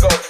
go.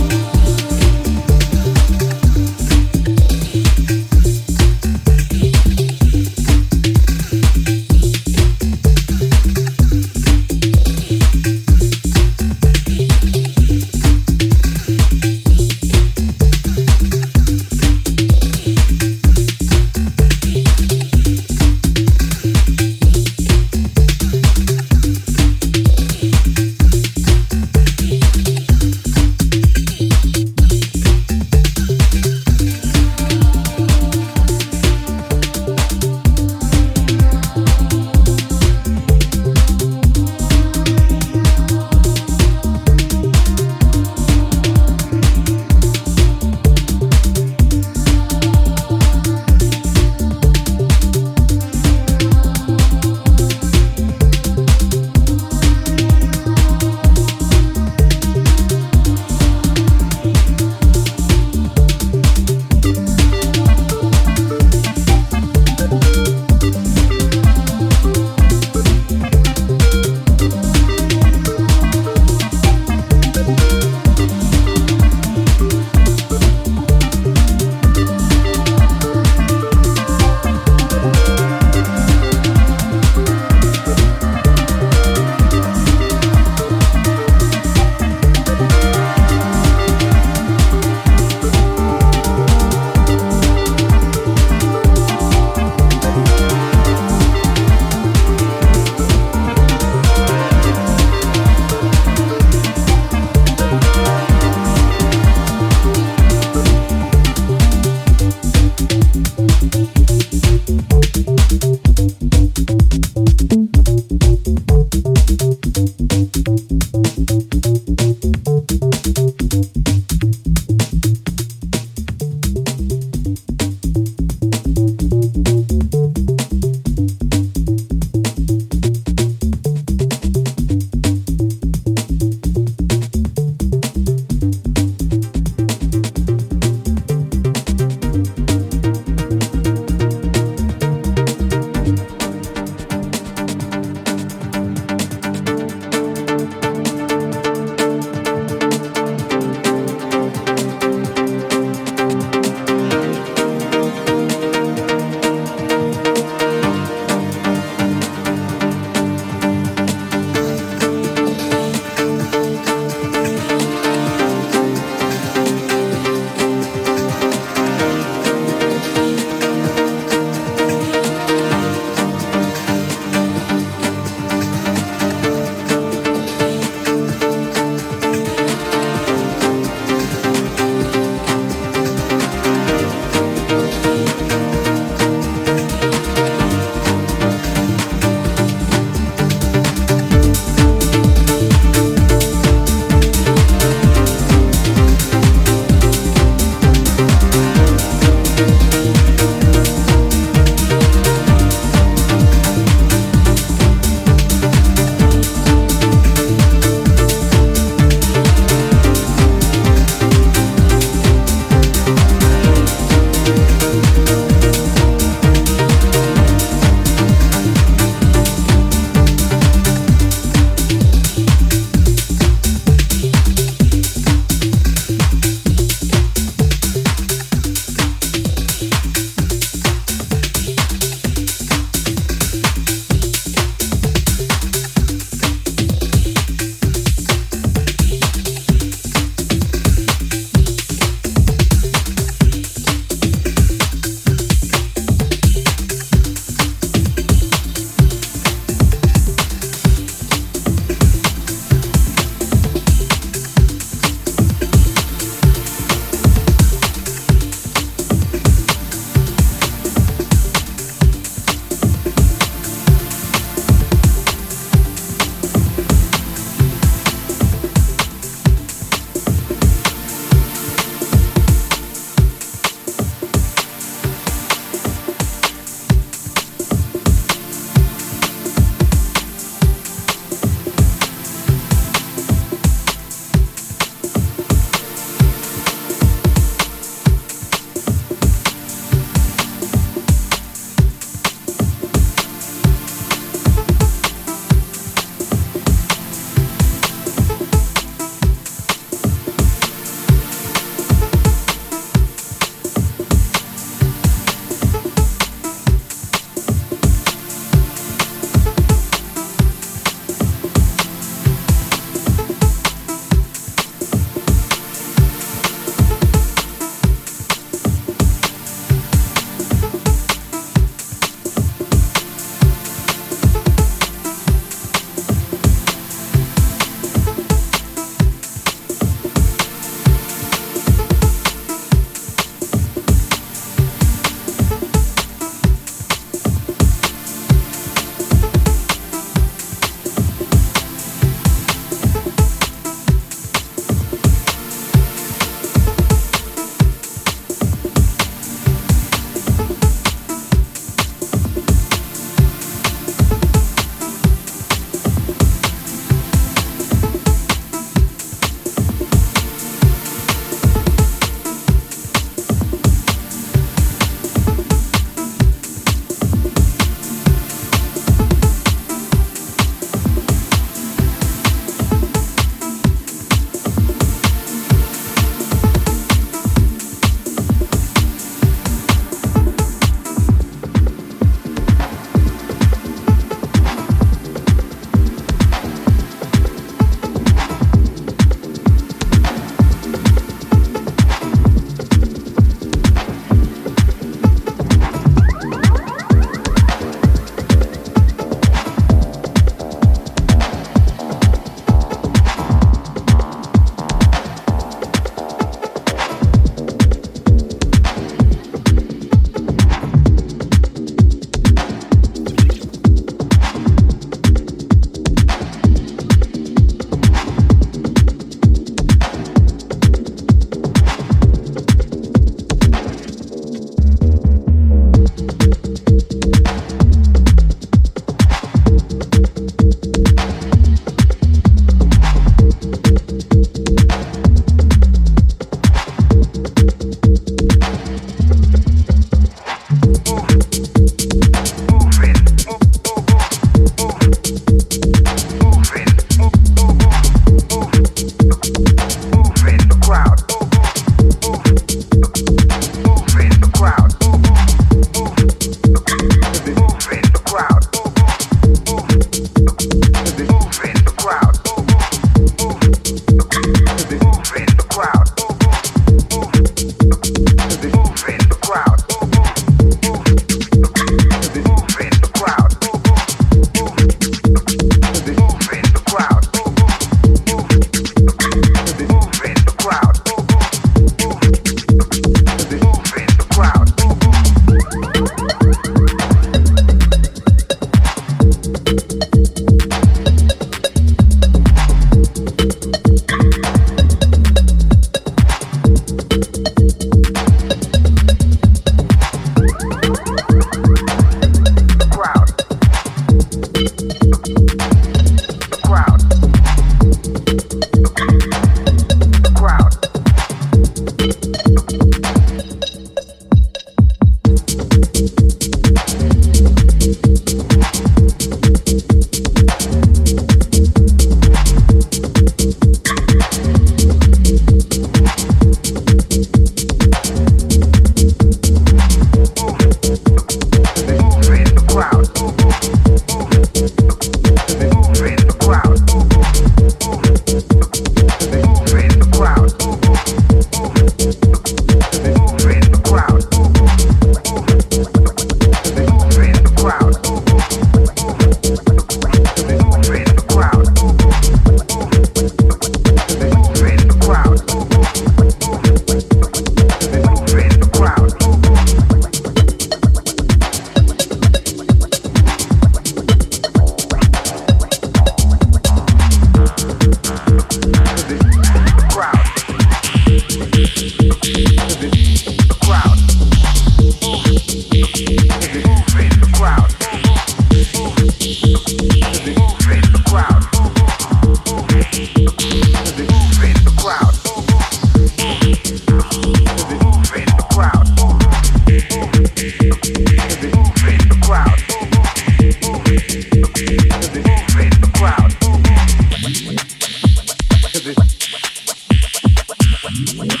when you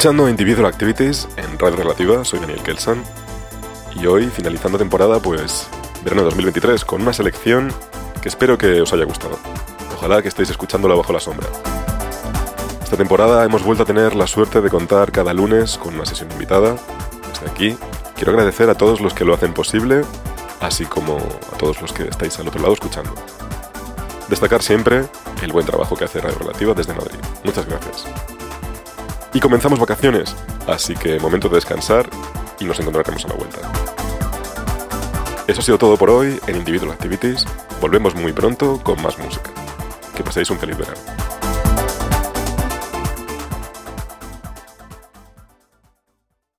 escuchando Individual Activities en Radio Relativa, soy Daniel Kelsan y hoy, finalizando temporada, pues verano 2023 con una selección que espero que os haya gustado. Ojalá que estéis escuchándola bajo la sombra. Esta temporada hemos vuelto a tener la suerte de contar cada lunes con una sesión invitada. Desde aquí quiero agradecer a todos los que lo hacen posible, así como a todos los que estáis al otro lado escuchando. Destacar siempre el buen trabajo que hace Radio Relativa desde Madrid. Muchas gracias. Y comenzamos vacaciones, así que momento de descansar y nos encontraremos a la vuelta. Eso ha sido todo por hoy en Individual Activities. Volvemos muy pronto con más música. Que paséis un feliz verano.